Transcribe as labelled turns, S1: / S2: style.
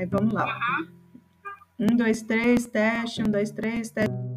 S1: Aí vamos lá. Um, dois, três, teste, um, dois, três, teste.